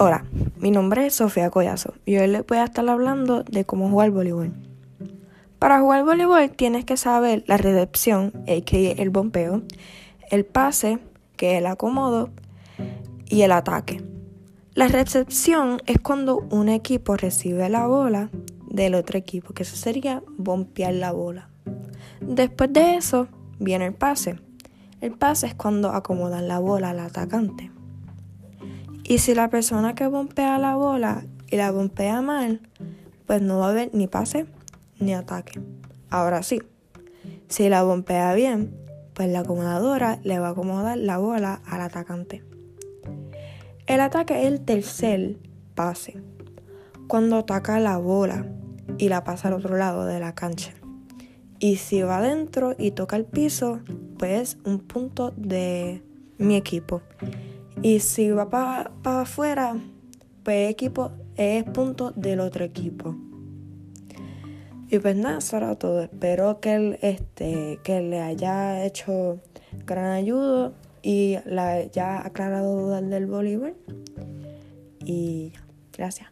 Hola, mi nombre es Sofía Collazo y hoy les voy a estar hablando de cómo jugar voleibol. Para jugar voleibol tienes que saber la recepción, a.k.a. el bombeo, el pase, que es el acomodo, y el ataque. La recepción es cuando un equipo recibe la bola del otro equipo, que eso sería bompear la bola. Después de eso viene el pase. El pase es cuando acomodan la bola al atacante. Y si la persona que bombea la bola y la bombea mal, pues no va a haber ni pase ni ataque. Ahora sí, si la bombea bien, pues la acomodadora le va a acomodar la bola al atacante. El ataque es el tercer pase, cuando ataca la bola y la pasa al otro lado de la cancha. Y si va adentro y toca el piso, pues un punto de mi equipo. Y si va para afuera, pues equipo es punto del otro equipo. Y pues nada, eso era todo. Espero que, este, que le haya hecho gran ayuda y la haya aclarado dudas del voleibol. Y gracias.